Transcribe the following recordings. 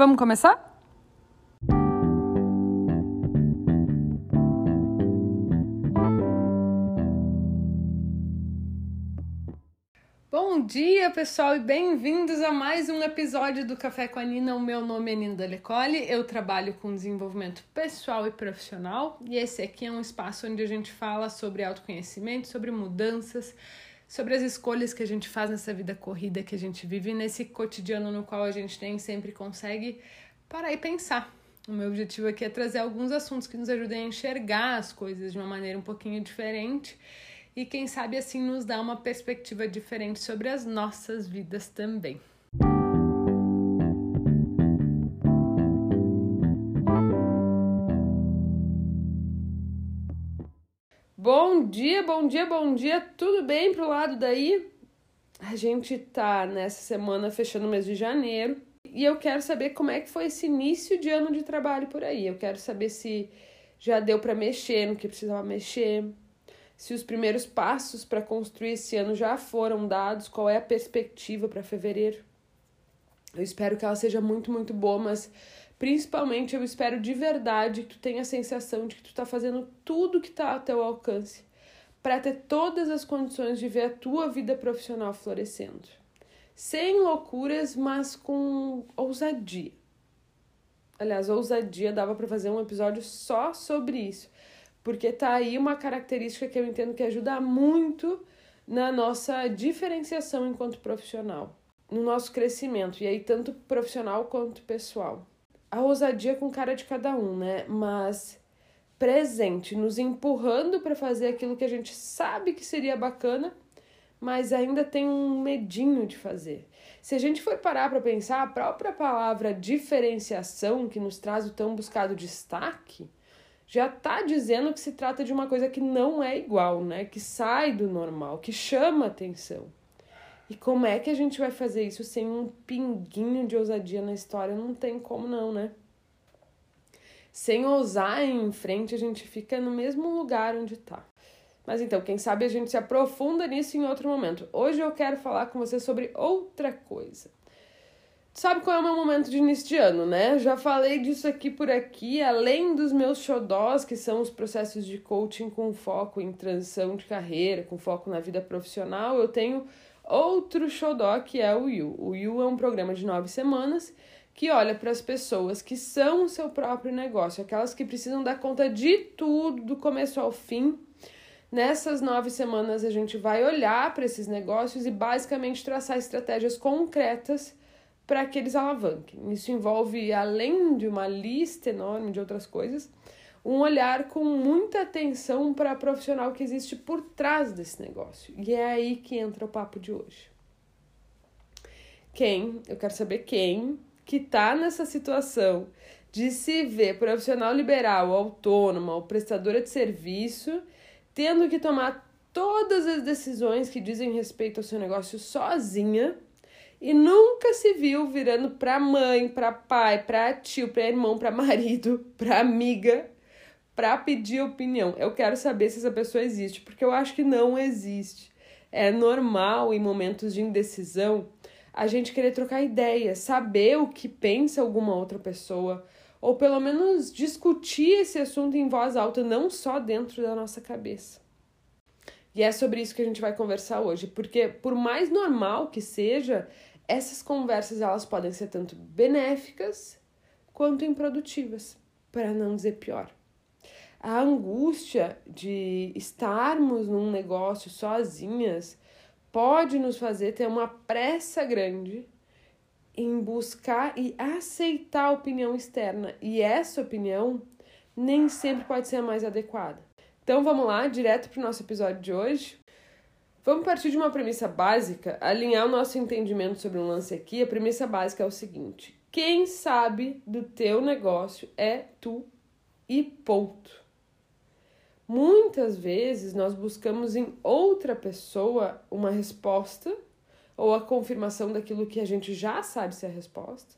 Vamos começar? Bom dia, pessoal, e bem-vindos a mais um episódio do Café com a Nina. O meu nome é Nina Lecole, eu trabalho com desenvolvimento pessoal e profissional, e esse aqui é um espaço onde a gente fala sobre autoconhecimento, sobre mudanças, sobre as escolhas que a gente faz nessa vida corrida que a gente vive, nesse cotidiano no qual a gente nem sempre consegue parar e pensar. O meu objetivo aqui é trazer alguns assuntos que nos ajudem a enxergar as coisas de uma maneira um pouquinho diferente e quem sabe assim nos dá uma perspectiva diferente sobre as nossas vidas também. Bom dia, bom dia, bom dia. Tudo bem pro lado daí? A gente tá nessa semana fechando o mês de janeiro e eu quero saber como é que foi esse início de ano de trabalho por aí. Eu quero saber se já deu para mexer no que precisava mexer, se os primeiros passos para construir esse ano já foram dados, qual é a perspectiva para fevereiro. Eu espero que ela seja muito, muito boa, mas principalmente eu espero de verdade que tu tenha a sensação de que tu está fazendo tudo que está ao teu alcance para ter todas as condições de ver a tua vida profissional florescendo. Sem loucuras, mas com ousadia. Aliás, ousadia dava para fazer um episódio só sobre isso porque tá aí uma característica que eu entendo que ajuda muito na nossa diferenciação enquanto profissional, no nosso crescimento, e aí tanto profissional quanto pessoal. A ousadia com cara de cada um, né? Mas presente, nos empurrando para fazer aquilo que a gente sabe que seria bacana, mas ainda tem um medinho de fazer. Se a gente for parar para pensar, a própria palavra diferenciação, que nos traz o tão buscado destaque, já está dizendo que se trata de uma coisa que não é igual, né? Que sai do normal, que chama atenção. E como é que a gente vai fazer isso sem um pinguinho de ousadia na história? Não tem como não, né? Sem ousar ir em frente, a gente fica no mesmo lugar onde está. Mas então, quem sabe a gente se aprofunda nisso em outro momento. Hoje eu quero falar com você sobre outra coisa. Sabe qual é o meu momento de início de ano, né? Já falei disso aqui por aqui, além dos meus xodós, que são os processos de coaching com foco em transição de carreira, com foco na vida profissional, eu tenho outro xodó que é o You. O You é um programa de nove semanas que olha para as pessoas que são o seu próprio negócio, aquelas que precisam dar conta de tudo, do começo ao fim. Nessas nove semanas a gente vai olhar para esses negócios e basicamente traçar estratégias concretas para que eles alavanquem. Isso envolve, além de uma lista enorme de outras coisas, um olhar com muita atenção para a profissional que existe por trás desse negócio. E é aí que entra o papo de hoje. Quem, eu quero saber quem que está nessa situação de se ver profissional liberal, autônoma ou prestadora de serviço, tendo que tomar todas as decisões que dizem respeito ao seu negócio sozinha e nunca se viu virando para mãe, para pai, para tio, para irmão, para marido, para amiga, para pedir opinião. Eu quero saber se essa pessoa existe, porque eu acho que não existe. É normal em momentos de indecisão a gente querer trocar ideias, saber o que pensa alguma outra pessoa, ou pelo menos discutir esse assunto em voz alta, não só dentro da nossa cabeça. E é sobre isso que a gente vai conversar hoje, porque por mais normal que seja, essas conversas elas podem ser tanto benéficas quanto improdutivas, para não dizer pior. A angústia de estarmos num negócio sozinhas pode nos fazer ter uma pressa grande em buscar e aceitar a opinião externa, e essa opinião nem sempre pode ser a mais adequada. Então vamos lá, direto para o nosso episódio de hoje. Vamos partir de uma premissa básica, alinhar o nosso entendimento sobre um lance aqui. A premissa básica é o seguinte: quem sabe do teu negócio é tu e ponto. Muitas vezes nós buscamos em outra pessoa uma resposta ou a confirmação daquilo que a gente já sabe ser a resposta,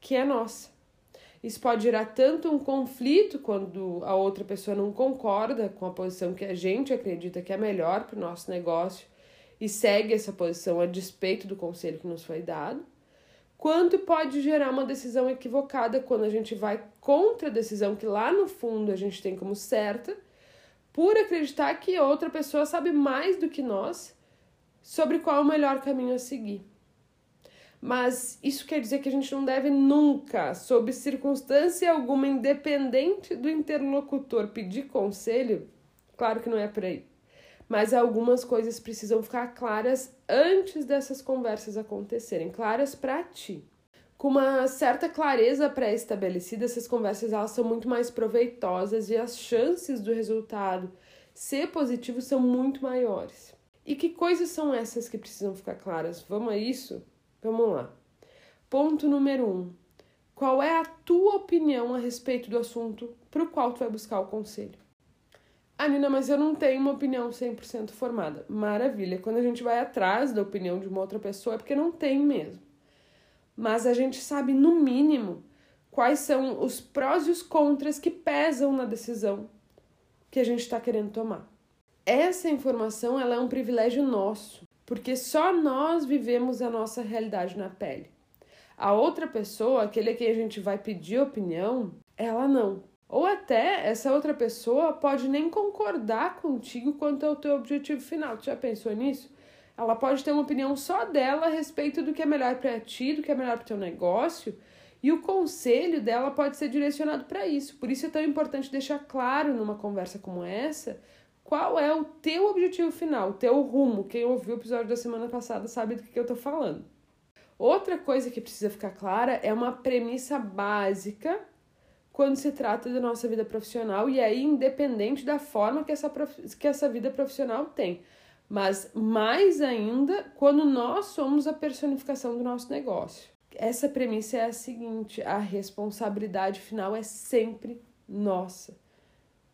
que é nossa. Isso pode gerar tanto um conflito quando a outra pessoa não concorda com a posição que a gente acredita que é melhor para o nosso negócio e segue essa posição a despeito do conselho que nos foi dado, quanto pode gerar uma decisão equivocada quando a gente vai contra a decisão que lá no fundo a gente tem como certa, por acreditar que outra pessoa sabe mais do que nós sobre qual é o melhor caminho a seguir. Mas isso quer dizer que a gente não deve nunca, sob circunstância alguma, independente do interlocutor, pedir conselho? Claro que não é por aí. Mas algumas coisas precisam ficar claras antes dessas conversas acontecerem, claras para ti. Com uma certa clareza pré-estabelecida, essas conversas elas são muito mais proveitosas e as chances do resultado ser positivo são muito maiores. E que coisas são essas que precisam ficar claras? Vamos a isso? Vamos lá. Ponto número um. Qual é a tua opinião a respeito do assunto para o qual tu vai buscar o conselho? Ah, Nina, mas eu não tenho uma opinião 100% formada. Maravilha. Quando a gente vai atrás da opinião de uma outra pessoa é porque não tem mesmo. Mas a gente sabe, no mínimo, quais são os prós e os contras que pesam na decisão que a gente está querendo tomar. Essa informação ela é um privilégio nosso porque só nós vivemos a nossa realidade na pele. A outra pessoa, aquele a quem a gente vai pedir opinião, ela não. Ou até essa outra pessoa pode nem concordar contigo quanto ao teu objetivo final. Tu já pensou nisso? Ela pode ter uma opinião só dela a respeito do que é melhor para ti, do que é melhor para teu negócio, e o conselho dela pode ser direcionado para isso. Por isso é tão importante deixar claro numa conversa como essa qual é o teu objetivo final, o teu rumo. Quem ouviu o episódio da semana passada sabe do que, eu tô falando. Outra coisa que precisa ficar clara é uma premissa básica quando se trata da nossa vida profissional, e aí independente da forma que essa, que essa vida profissional tem. Mas mais ainda quando nós somos a personificação do nosso negócio. Essa premissa é a seguinte: a responsabilidade final é sempre nossa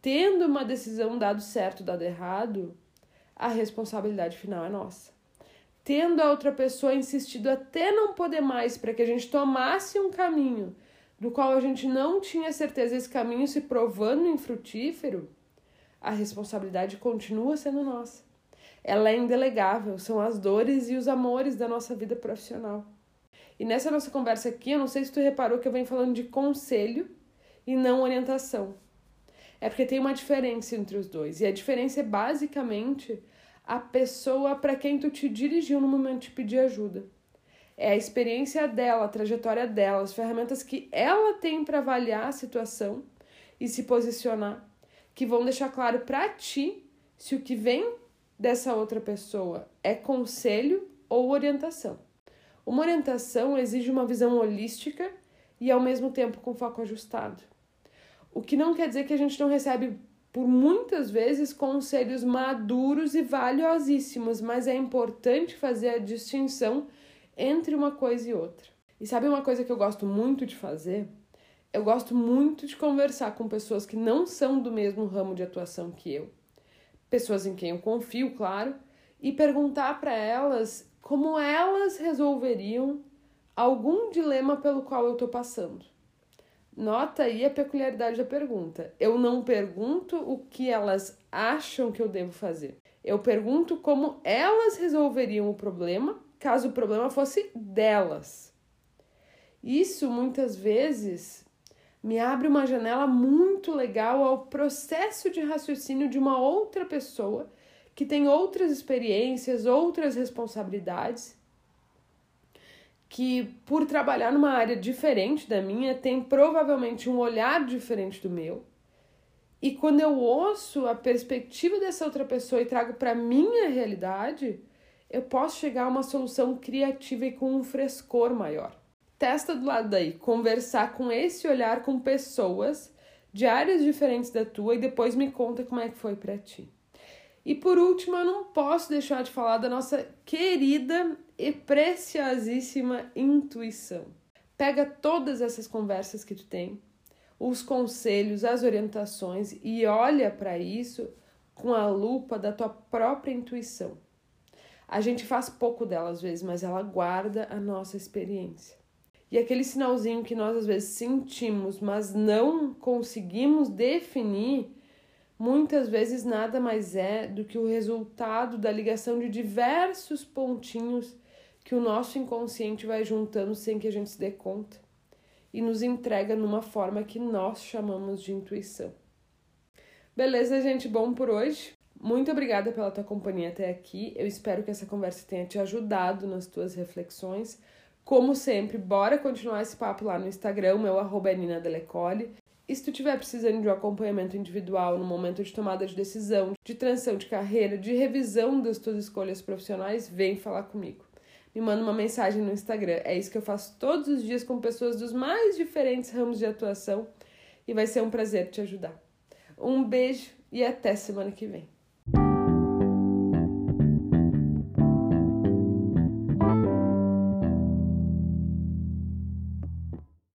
tendo uma decisão dado certo, dado errado, a responsabilidade final é nossa. Tendo a outra pessoa insistido até não poder mais para que a gente tomasse um caminho do qual a gente não tinha certeza esse caminho se provando infrutífero, a responsabilidade continua sendo nossa. Ela é indelegável, são as dores e os amores da nossa vida profissional. E nessa nossa conversa aqui, eu não sei se tu reparou que eu venho falando de conselho e não orientação. É porque tem uma diferença entre os dois. E a diferença é basicamente a pessoa para quem tu te dirigiu no momento de pedir ajuda. É a experiência dela, a trajetória dela, as ferramentas que ela tem para avaliar a situação e se posicionar, que vão deixar claro para ti se o que vem dessa outra pessoa é conselho ou orientação. Uma orientação exige uma visão holística e ao mesmo tempo com foco ajustado. O que não quer dizer que a gente não recebe por muitas vezes conselhos maduros e valiosíssimos, mas é importante fazer a distinção entre uma coisa e outra. E sabe uma coisa que eu gosto muito de fazer? Eu gosto muito de conversar com pessoas que não são do mesmo ramo de atuação que eu, pessoas em quem eu confio, claro, e perguntar para elas como elas resolveriam algum dilema pelo qual eu estou passando. Nota aí a peculiaridade da pergunta. Eu não pergunto o que elas acham que eu devo fazer. Eu pergunto como elas resolveriam o problema caso o problema fosse delas. Isso muitas vezes me abre uma janela muito legal ao processo de raciocínio de uma outra pessoa que tem outras experiências, outras responsabilidades que, por trabalhar numa área diferente da minha, tem provavelmente um olhar diferente do meu. E quando eu ouço a perspectiva dessa outra pessoa e trago para minha realidade, eu posso chegar a uma solução criativa e com um frescor maior. Testa do lado daí, conversar com esse olhar com pessoas de áreas diferentes da tua e depois me conta como é que foi para ti. E por último, eu não posso deixar de falar da nossa querida e preciosíssima intuição. Pega todas essas conversas que tu tem, os conselhos, as orientações e olha para isso com a lupa da tua própria intuição. A gente faz pouco dela às vezes, mas ela guarda a nossa experiência. E aquele sinalzinho que nós às vezes sentimos, mas não conseguimos definir, muitas vezes nada mais é do que o resultado da ligação de diversos pontinhos que o nosso inconsciente vai juntando sem que a gente se dê conta e nos entrega numa forma que nós chamamos de intuição. Beleza, gente? Bom por hoje. Muito obrigada pela tua companhia até aqui. Eu espero que essa conversa tenha te ajudado nas tuas reflexões. Como sempre, bora continuar esse papo lá no Instagram, meu arroba é Nina Delecole. E se tu estiver precisando de um acompanhamento individual no momento de tomada de decisão, de transição de carreira, de revisão das tuas escolhas profissionais, vem falar comigo. Me manda uma mensagem no Instagram. É isso que eu faço todos os dias com pessoas dos mais diferentes ramos de atuação e vai ser um prazer te ajudar. Um beijo e até semana que vem.